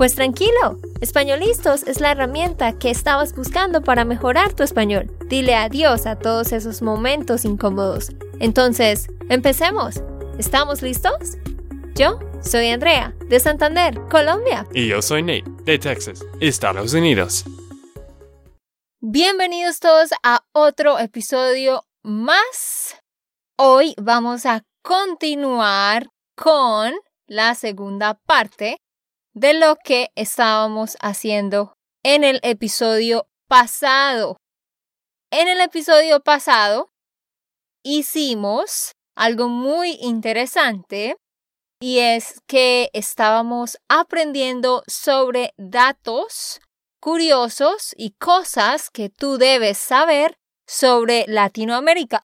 Pues tranquilo, Españolistos es la herramienta que estabas buscando para mejorar tu español. Dile adiós a todos esos momentos incómodos. Entonces, empecemos. ¿Estamos listos? Yo soy Andrea, de Santander, Colombia. Y yo soy Nate, de Texas, Estados Unidos. Bienvenidos todos a otro episodio más. Hoy vamos a continuar con la segunda parte de lo que estábamos haciendo en el episodio pasado. En el episodio pasado hicimos algo muy interesante y es que estábamos aprendiendo sobre datos curiosos y cosas que tú debes saber sobre Latinoamérica.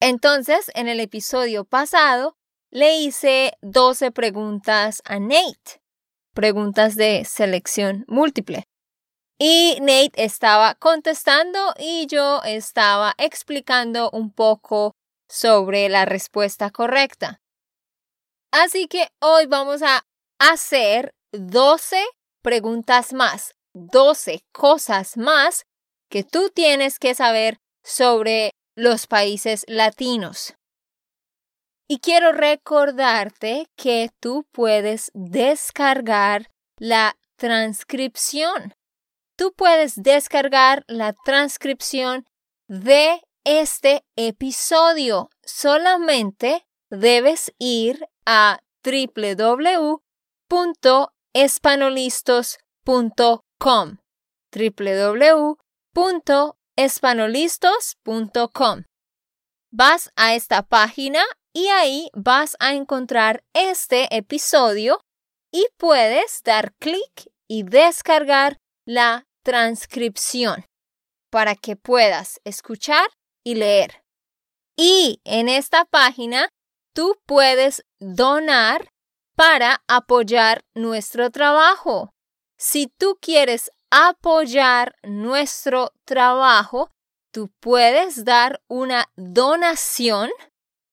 Entonces, en el episodio pasado, le hice 12 preguntas a Nate preguntas de selección múltiple. Y Nate estaba contestando y yo estaba explicando un poco sobre la respuesta correcta. Así que hoy vamos a hacer 12 preguntas más, 12 cosas más que tú tienes que saber sobre los países latinos. Y quiero recordarte que tú puedes descargar la transcripción. Tú puedes descargar la transcripción de este episodio. Solamente debes ir a www.espanolistos.com www.espanolistos.com Vas a esta página y ahí vas a encontrar este episodio y puedes dar clic y descargar la transcripción para que puedas escuchar y leer. Y en esta página tú puedes donar para apoyar nuestro trabajo. Si tú quieres apoyar nuestro trabajo, tú puedes dar una donación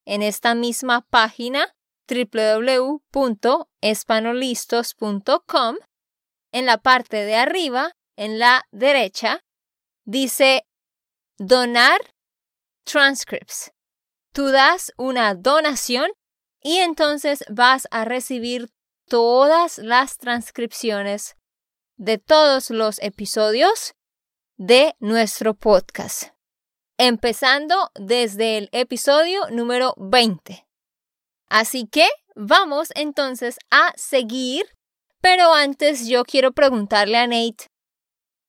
en esta misma página www.espanolistos.com, en la parte de arriba, en la derecha, dice donar transcripts. Tú das una donación y entonces vas a recibir todas las transcripciones de todos los episodios de nuestro podcast empezando desde el episodio número 20. Así que vamos entonces a seguir, pero antes yo quiero preguntarle a Nate,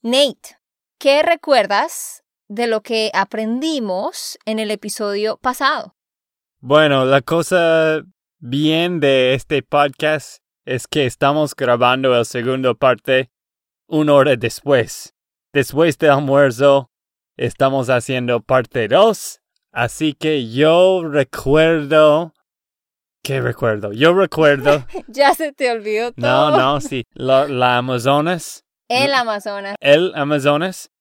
Nate, ¿qué recuerdas de lo que aprendimos en el episodio pasado? Bueno, la cosa bien de este podcast es que estamos grabando el segundo parte una hora después. Después del almuerzo, estamos haciendo parte 2. Así que yo recuerdo. ¿Qué recuerdo? Yo recuerdo. ya se te olvidó todo. No, no, sí. La, Amazonas. El Amazonas. El Amazonas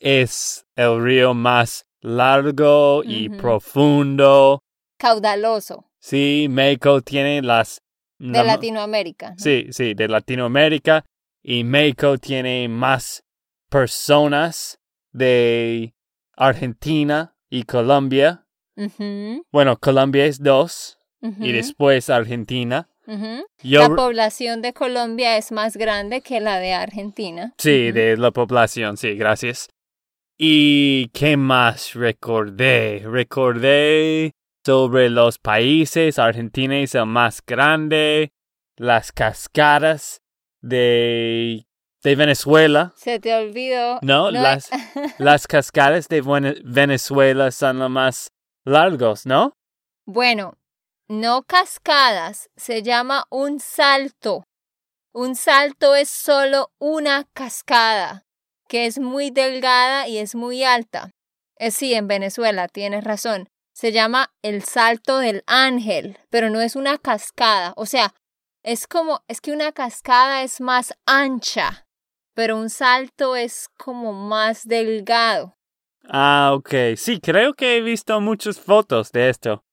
es el río más largo y profundo. Caudaloso. Sí, México tiene las... De Latinoamérica. Sí, sí, de Latinoamérica. Y México tiene más personas de Argentina y Colombia. Bueno, Colombia es dos y después Argentina. la población de Colombia es más grande que la de Argentina. Sí, de la población, sí, gracias. ¿Y qué más recordé? Recordé sobre los países. Argentina es el más grande. Las cascadas de de Venezuela. Se te olvidó. No, Las, las cascadas de Venezuela son los más largos, ¿no? Bueno, no cascadas, se llama un salto. Un salto es solo una cascada, que es muy delgada y es muy alta. Es sí, en Venezuela, tienes razón. se llama el Salto del Ángel, pero no es una cascada. O sea, es como, es que una cascada es más ancha, pero un salto es como más delgado. Ah, ok. Sí, creo que he visto muchas fotos de esto.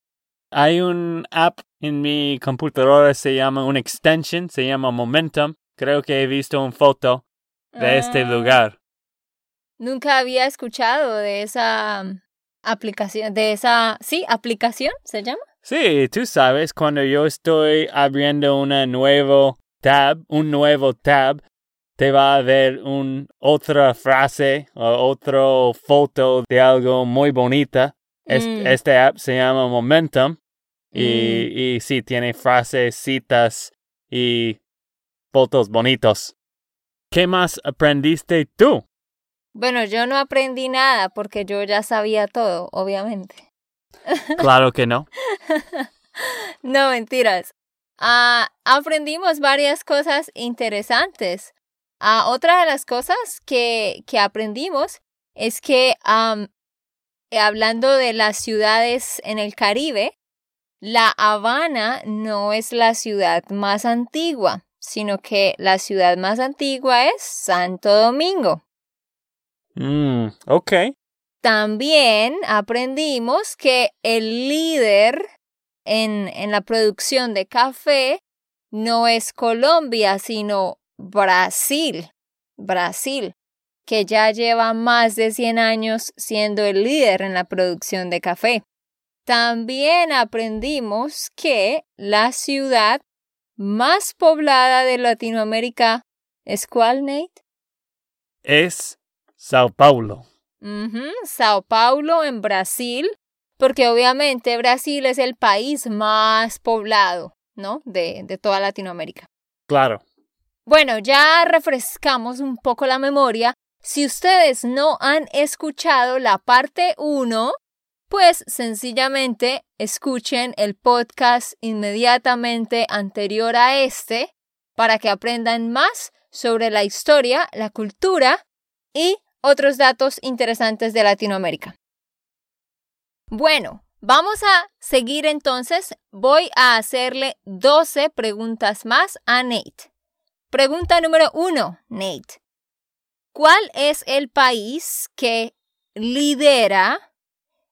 Hay un app en mi computadora, se llama un extension, se llama Momentum. Creo que he visto una foto de este Ah. lugar. Nunca había escuchado de esa mm, aplicación, de esa, sí, aplicación se llama. Sí, tú sabes, cuando yo estoy abriendo una nuevo tab, un nuevo tab, te va a ver un, otra frase o otra foto de algo muy bonita. Es- Mm. Este app se llama Momentum y, y sí, tiene frases, citas y fotos bonitos. ¿Qué más aprendiste tú? Bueno, yo no aprendí nada porque yo ya sabía todo, obviamente. Claro que no. No, mentiras. Ah, aprendimos varias cosas interesantes. Ah, otra de las cosas que, que aprendimos es que eh, hablando de las ciudades en el Caribe, La Habana no es la ciudad más antigua, sino que la ciudad más antigua es Santo Domingo. Mm, ok. También aprendimos que el líder en, en la producción de café no es Colombia, sino Brasil. Brasil, que ya lleva más de 100 años siendo el líder en la producción de café. También aprendimos que la ciudad más poblada de Latinoamérica es cuál, Nate? Es Sao Paulo. Sao Paulo en Brasil, porque obviamente Brasil es el país más poblado, ¿no? De, de toda Latinoamérica. Claro. Bueno, ya refrescamos un poco la memoria. Si ustedes no han escuchado la parte 1, pues sencillamente escuchen el podcast inmediatamente anterior a este para que aprendan más sobre la historia, la cultura y otros datos interesantes de Latinoamérica. Bueno, vamos a seguir entonces. Voy a hacerle 12 preguntas más a Nate. Pregunta número uno, Nate. ¿Cuál es el país que lidera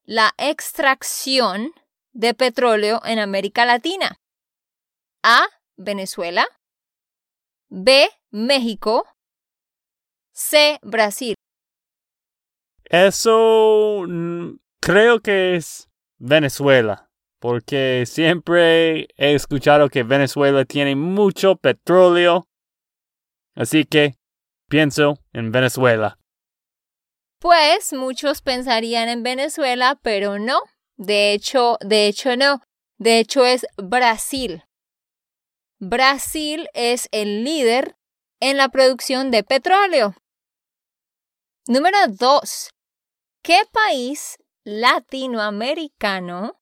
la extracción de petróleo en América Latina? A. Venezuela. B. México. C. Brasil. Eso mm, creo que es Venezuela, porque siempre he escuchado que Venezuela tiene mucho petróleo, así que pienso en Venezuela. Pues muchos pensarían en Venezuela, pero no. De hecho, de hecho no. De hecho es Brasil. Brasil es el líder en la producción de petróleo. Número 2. ¿Qué país latinoamericano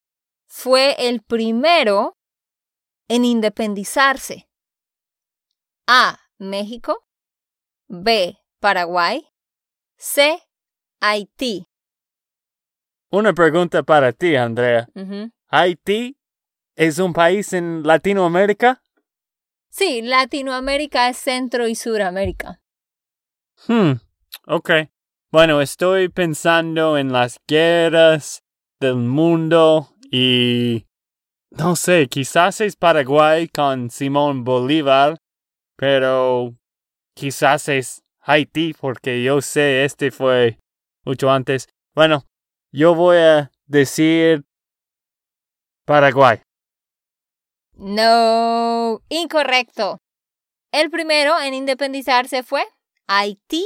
fue el primero en independizarse? A. México. B. Paraguay. C. Haití. Una pregunta para ti, Andrea. Ujú. ¿Haití es un país en Latinoamérica? Sí, Latinoamérica es Centro y Suramérica. Hmm, ok. Bueno, estoy pensando en las guerras del mundo y... No sé, quizás es Paraguay con Simón Bolívar, pero quizás es Haití porque yo sé este fue mucho antes. Bueno, yo voy a decir Paraguay. No, incorrecto. El primero en independizarse fue Haití.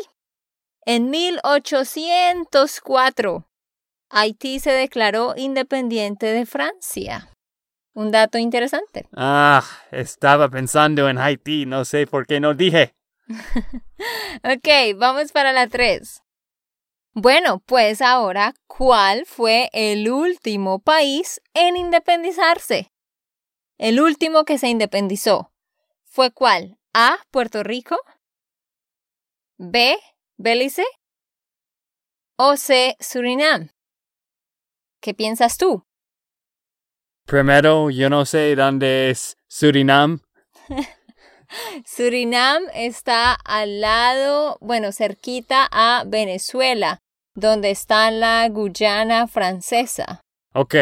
En 1804, Haití se declaró independiente de Francia. Un dato interesante. Ah, estaba pensando en Haití, no sé por qué no dije. Ok, vamos para la 3. Bueno, pues ahora, ¿cuál fue el último país en independizarse? El último que se independizó. ¿Fue cuál? A. Puerto Rico. B. Belice. O C. Surinam. ¿Qué piensas tú? Primero, yo no sé dónde es Surinam. Surinam está al lado, bueno, cerquita a Venezuela, donde está la Guyana francesa. Ok,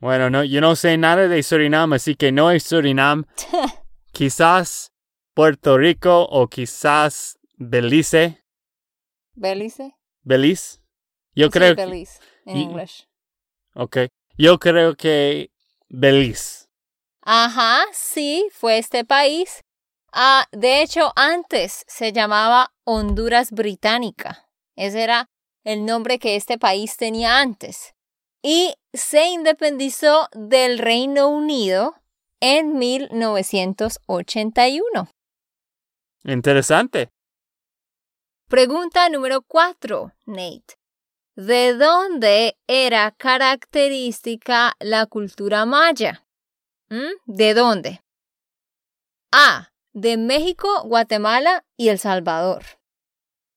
bueno, no, yo no sé nada de Surinam, así que no es Surinam. quizás Puerto Rico o quizás Belice. ¿Belice? Belice. Yo Sí, creo. Belice, en inglés. Ok. Yo creo que Belice. Ajá, sí, fue este país. Ah, de hecho, antes se llamaba Honduras Británica. Ese era el nombre que este país tenía antes. Y se independizó del Reino Unido en 1981. Interesante. Pregunta número 4, Nate. ¿De dónde era característica la cultura maya? ¿Mm? ¿De dónde? A. De México, Guatemala y El Salvador.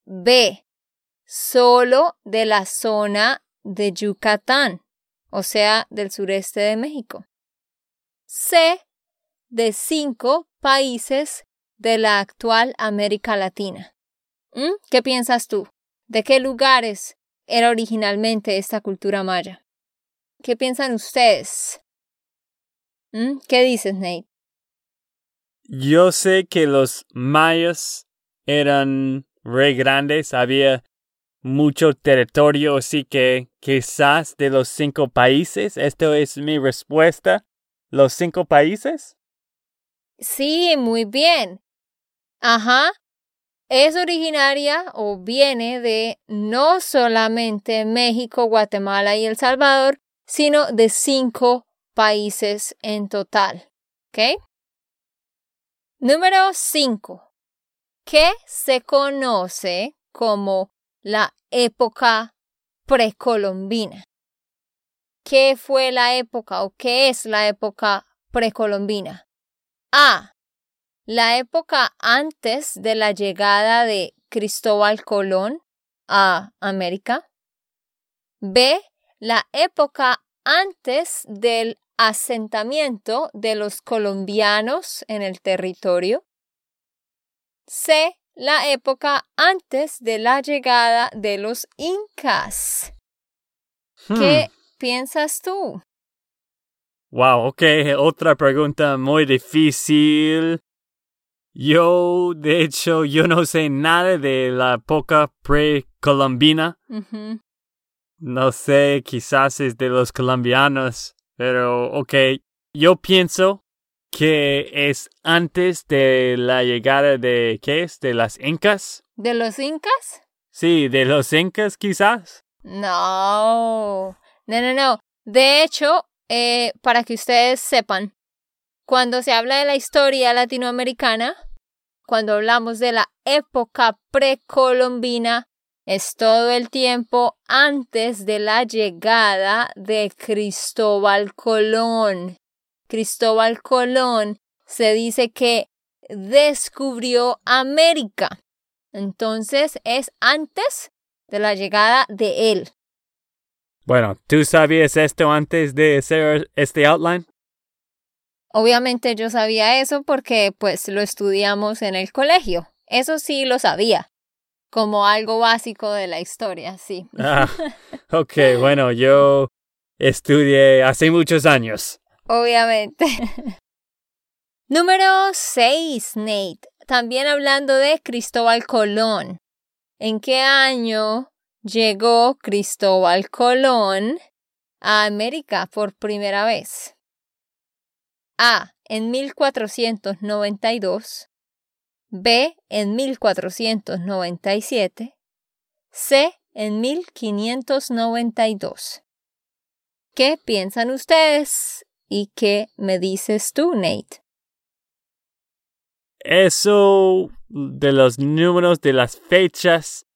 B. Solo de la zona de Yucatán, o sea, del sureste de México. C. De cinco países de la actual América Latina. ¿Mm? ¿Qué piensas tú? ¿De qué lugares era originalmente esta cultura maya? ¿Qué piensan ustedes? ¿Mm? ¿Qué dices, Nate? Yo sé que los mayas eran re grandes, había mucho territorio, así que quizás de los cinco países, esto es mi respuesta, los cinco países. Sí, muy bien. Ajá. Es originaria o viene de no solamente México, Guatemala y El Salvador, sino de cinco países en total. ¿Ok? Número 5. ¿Qué se conoce como la época precolombina? ¿Qué fue la época o qué es la época precolombina? A. La época antes de la llegada de Cristóbal Colón a América. B. La época antes del asentamiento de los colombianos en el territorio. C. La época antes de la llegada de los incas. ¿Qué piensas tú? Wow, ok, otra pregunta muy difícil. Yo, de hecho, yo no sé nada de la época precolombina. Ujú. No sé, quizás es de los colombianos, pero ok. Yo pienso que es antes de la llegada de, ¿qué es? ¿De las incas? ¿De los incas? Sí, de los incas quizás. No, no, no, no. De hecho, eh, para que ustedes sepan, cuando se habla de la historia latinoamericana, cuando hablamos de la época precolombina, es todo el tiempo antes de la llegada de Cristóbal Colón. Cristóbal Colón se dice que descubrió América. Entonces es antes de la llegada de él. Bueno, ¿tú sabías esto antes de hacer este outline? Obviamente yo sabía eso porque pues lo estudiamos en el colegio. Eso sí lo sabía. Como algo básico de la historia, sí. Ah, ok, bueno, yo estudié hace muchos años. Obviamente. Número 6, Nate. También hablando de Cristóbal Colón. ¿En qué año llegó Cristóbal Colón a América por primera vez? A. En 1492. B. En 1497. C. En 1592. ¿Qué piensan ustedes? ¿Y qué me dices tú, Nate? Eso de los números de las fechas,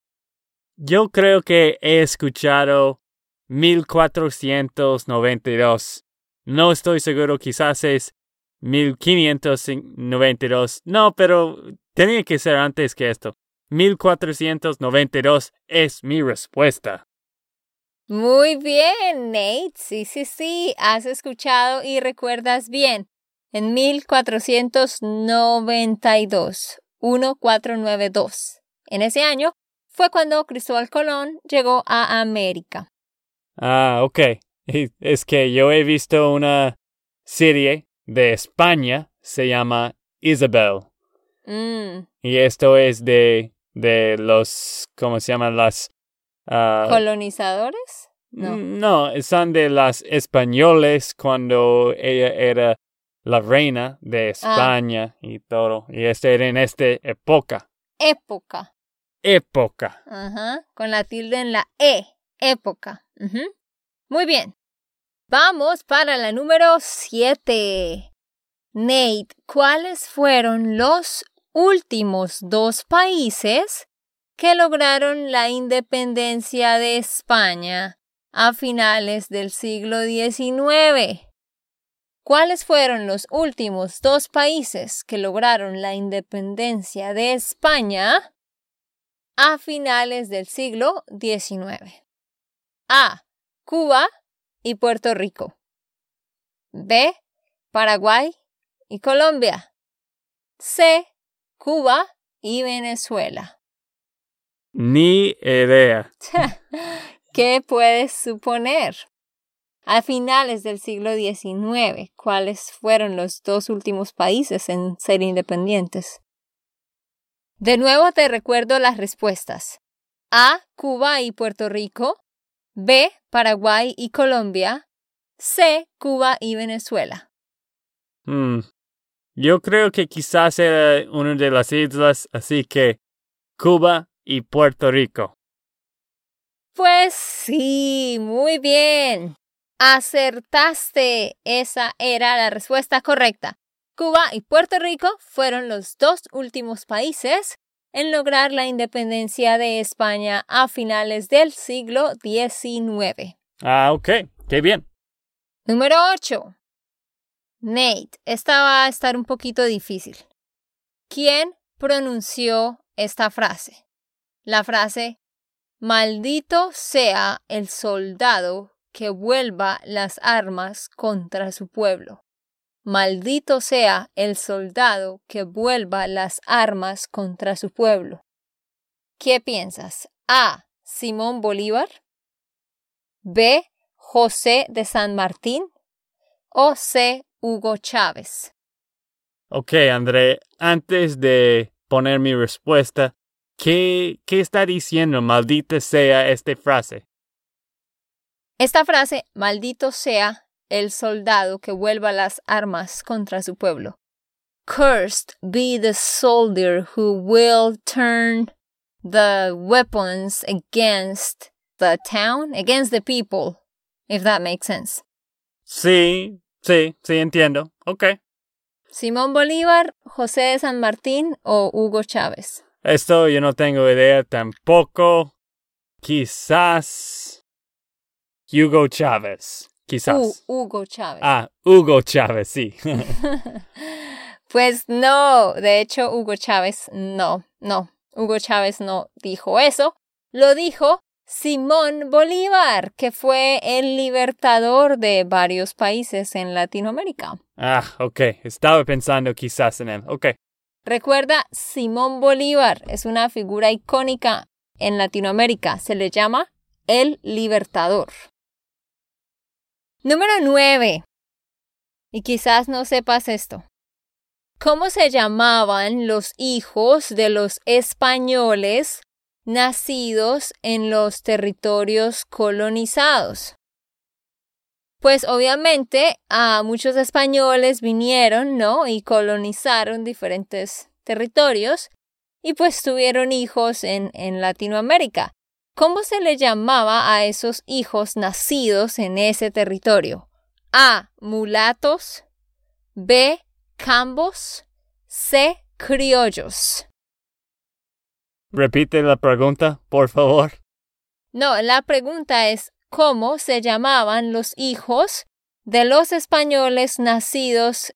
yo creo que he escuchado 1492. No estoy seguro, quizás es 1592. No, pero tenía que ser antes que esto. 1492 es mi respuesta. Muy bien, Nate. Sí, sí, sí, has escuchado y recuerdas bien. En 1492, 1492. En ese año fue cuando Cristóbal Colón llegó a América. Ah, ok. Es que yo he visto una serie de España, se llama Isabel. Mm, Y esto es de, de los, ¿cómo se llaman? Las... ah, ¿Colonizadores? No. No, son de las españoles cuando ella era la reina de España y todo. Y este era en esta época. Época. Época. Ajá, con la tilde en la E. Época. Muy bien. Vamos para la número 7. Nate, ¿cuáles fueron los últimos dos países que lograron la independencia de España a finales del siglo XIX? ¿Cuáles fueron los últimos dos países que lograron la independencia de España a finales del siglo XIX? A. Cuba y Puerto Rico. B. Paraguay y Colombia. C. Cuba y Venezuela. Ni idea. ¿Qué puedes suponer? A finales del siglo XIX, ¿cuáles fueron los dos últimos países en ser independientes? De nuevo te recuerdo las respuestas. A. Cuba y Puerto Rico. B. Paraguay y Colombia. C. Cuba y Venezuela. Hmm. Yo creo que quizás era una de las islas, así que Cuba y Puerto Rico. Pues sí, muy bien. Acertaste. Esa era la respuesta correcta. Cuba y Puerto Rico fueron los dos últimos países en lograr la independencia de España a finales del siglo XIX. Ah, ok. Qué bien. Número 8. Nate, esta va a estar un poquito difícil. ¿Quién pronunció esta frase? La frase, maldito sea el soldado que vuelva las armas contra su pueblo. Maldito sea el soldado que vuelva las armas contra su pueblo. ¿Qué piensas? A. Simón Bolívar. B. José de San Martín. O C. Hugo Chávez. Ok, André, antes de poner mi respuesta, ¿qué, qué está diciendo maldita sea esta frase? Esta frase, maldito sea el soldado que vuelva las armas contra su pueblo. Cursed be the soldier who will turn the weapons against the town, against the people, if that makes sense. Sí, sí, sí, entiendo. Ok. Simón Bolívar, José de San Martín o Hugo Chávez. Esto yo no tengo idea tampoco. Quizás Hugo Chávez. Quizás. U- Hugo Chávez. Ah, Hugo Chávez, sí. Pues no, de hecho Hugo Chávez no, no, Hugo Chávez no dijo eso, lo dijo Simón Bolívar, que fue el libertador de varios países en Latinoamérica. ah, ok. Estaba pensando quizás en él. Ok. Recuerda, Simón Bolívar es una figura icónica en Latinoamérica, se le llama el libertador. Número 9. Y quizás no sepas esto. ¿Cómo se llamaban los hijos de los españoles nacidos en los territorios colonizados? Pues obviamente a muchos españoles vinieron, ¿no? Y colonizaron diferentes territorios y pues tuvieron hijos en, en Latinoamérica. ¿Cómo se le llamaba a esos hijos nacidos en ese territorio? A. Mulatos. B. Cambos. C. Criollos. Repite la pregunta, por favor. No, la pregunta es cómo se llamaban los hijos de los españoles nacidos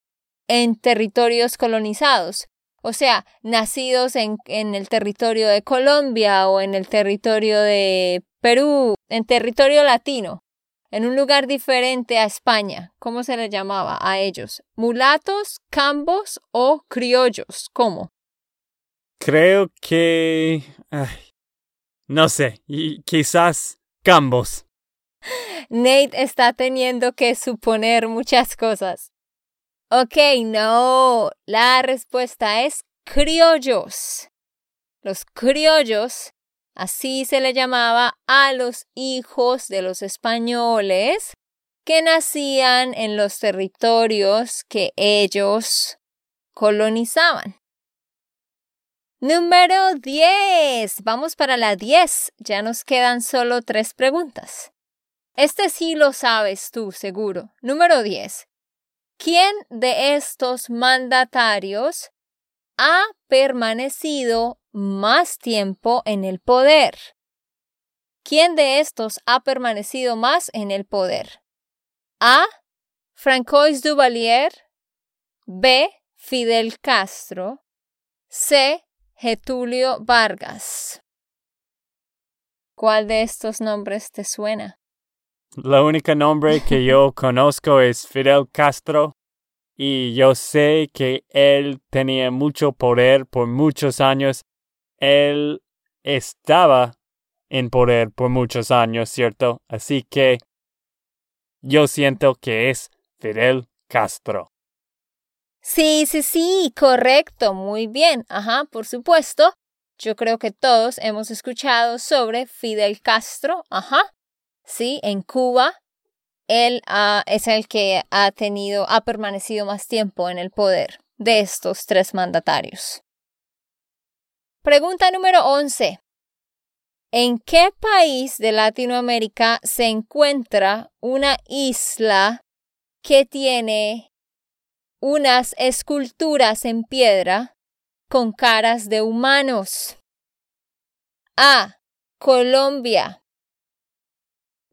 en territorios colonizados. O sea, nacidos en, en el territorio de Colombia o en el territorio de Perú, en territorio latino, en un lugar diferente a España. ¿Cómo se les llamaba a ellos? ¿Mulatos, cambos o criollos? ¿Cómo? Creo que... ay, no sé, y quizás cambos. Nate está teniendo que suponer muchas cosas. Ok, no, la respuesta es criollos. Los criollos, así se le llamaba a los hijos de los españoles que nacían en los territorios que ellos colonizaban. Número 10. Vamos para la 10. Ya nos quedan solo tres preguntas. Este sí lo sabes tú, seguro. Número 10. ¿Quién de estos mandatarios ha permanecido más tiempo en el poder? ¿Quién de estos ha permanecido más en el poder? A. Francois Duvalier. B. Fidel Castro. C. Getulio Vargas. ¿Cuál de estos nombres te suena? La única nombre que yo conozco es Fidel Castro y yo sé que él tenía mucho poder por muchos años. Él estaba en poder por muchos años, ¿cierto? Así que yo siento que es Fidel Castro. Sí, sí, sí, correcto, muy bien. Ajá, por supuesto. Yo creo que todos hemos escuchado sobre Fidel Castro. Ajá. Sí, en Cuba. Él es el que ha tenido, ha permanecido más tiempo en el poder de estos tres mandatarios. Pregunta número 11. ¿En qué país de Latinoamérica se encuentra una isla que tiene unas esculturas en piedra con caras de humanos. A. Colombia.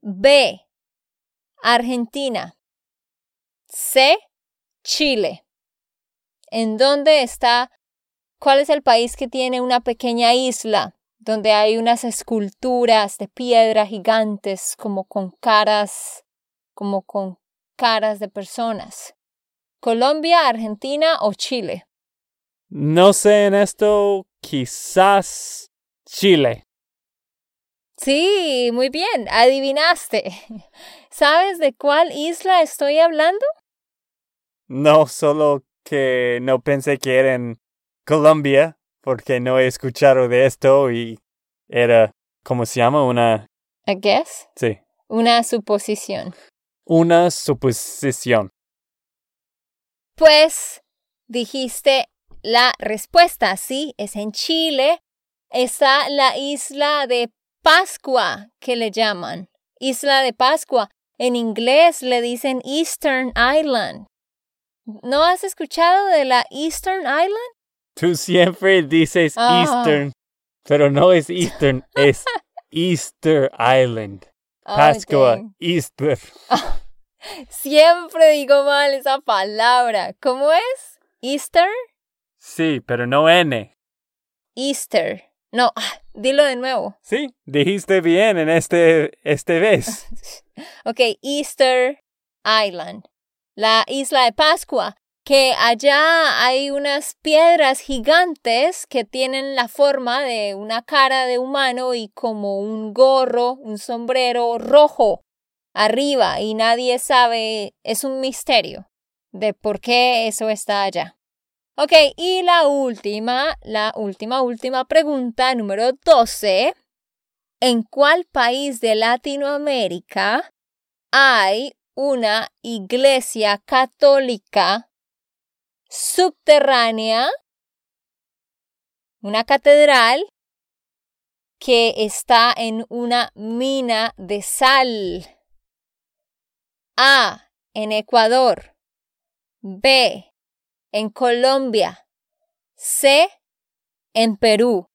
B. Argentina. C. Chile. ¿En dónde está? ¿Cuál es el país que tiene una pequeña isla donde hay unas esculturas de piedra gigantes como con caras, como con caras de personas? Colombia, Argentina o Chile? No sé en esto, quizás Chile. Sí, muy bien, adivinaste. ¿Sabes de cuál isla estoy hablando? No, solo que no pensé que era en Colombia, porque no he escuchado de esto y era, ¿cómo se llama? Una... ¿A guess? Sí. Una suposición. Una suposición. Pues dijiste la respuesta, sí, es en Chile. Está la isla de Pascua, que le llaman. Isla de Pascua. En inglés le dicen Eastern Island. ¿No has escuchado de la Eastern Island? Tú siempre dices Ah. Eastern, pero no es Eastern, es Easter Island. Pascua. Easter. Siempre digo mal esa palabra. ¿Cómo es? Easter? Sí, pero no N. Easter. No, ah, dilo de nuevo. Sí, dijiste bien en este, este vez. Ok, Easter Island. La isla de Pascua. Que allá hay unas piedras gigantes que tienen la forma de una cara de humano y como un gorro, un sombrero rojo arriba y nadie sabe, es un misterio de por qué eso está allá. Ok, y la última, la última, última pregunta, número 12. ¿En cuál país de Latinoamérica hay una iglesia católica subterránea, una catedral que está en una mina de sal? A. En Ecuador. B. En Colombia. C. En Perú.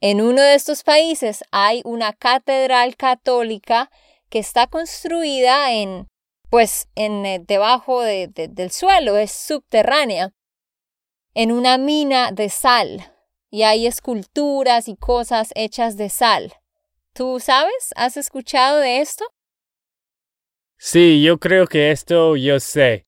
En uno de estos países hay una catedral católica que está construida en, pues, en eh, debajo de- de- del suelo, es subterránea. en una mina de sal y hay esculturas y cosas hechas de sal. ¿Tú sabes? ¿Has escuchado de esto? Sí, yo creo que esto yo sé,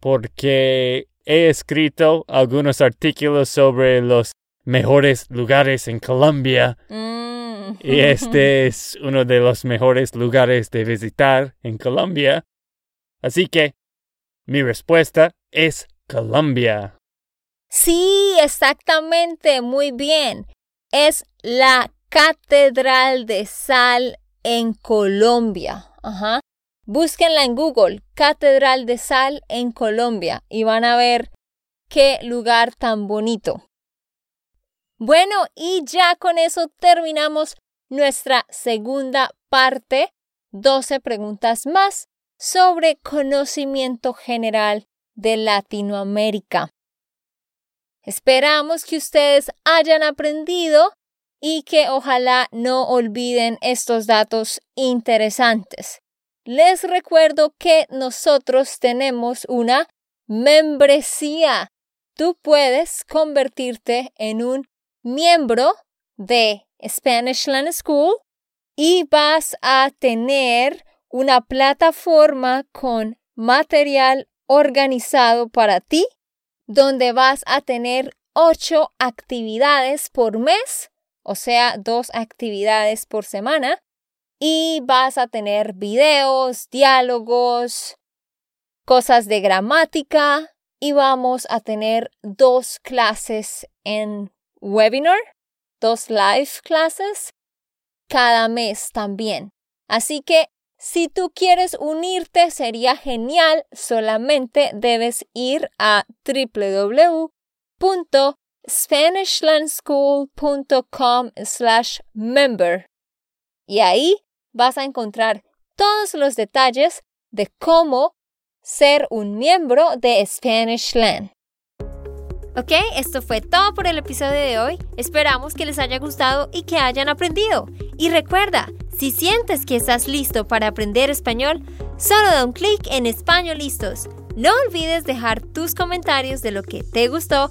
porque he escrito algunos artículos sobre los mejores lugares en Colombia. Mm. Y este es uno de los mejores lugares de visitar en Colombia. Así que mi respuesta es Colombia. Sí, exactamente, muy bien. Es la Catedral de Sal en Colombia. Ajá. Búsquenla en Google, Catedral de Sal en Colombia, y van a ver qué lugar tan bonito. Bueno, y ya con eso terminamos nuestra segunda parte, 12 preguntas más sobre conocimiento general de Latinoamérica. Esperamos que ustedes hayan aprendido y que ojalá no olviden estos datos interesantes. Les recuerdo que nosotros tenemos una membresía. Tú puedes convertirte en un miembro de Spanish Land School y vas a tener una plataforma con material organizado para ti, donde vas a tener ocho actividades por mes, o sea, dos actividades por semana, y vas a tener videos, diálogos, cosas de gramática, y vamos a tener dos clases en webinar, dos live clases cada mes también. Así que si tú quieres unirte sería genial, solamente debes ir a www.spanishlandschool.com slash member y ahí vas a encontrar todos los detalles de cómo ser un miembro de Spanish Land. Ok, esto fue todo por el episodio de hoy. Esperamos que les haya gustado y que hayan aprendido. Y recuerda, si sientes que estás listo para aprender español, solo da un clic en Español Listos. No olvides dejar tus comentarios de lo que te gustó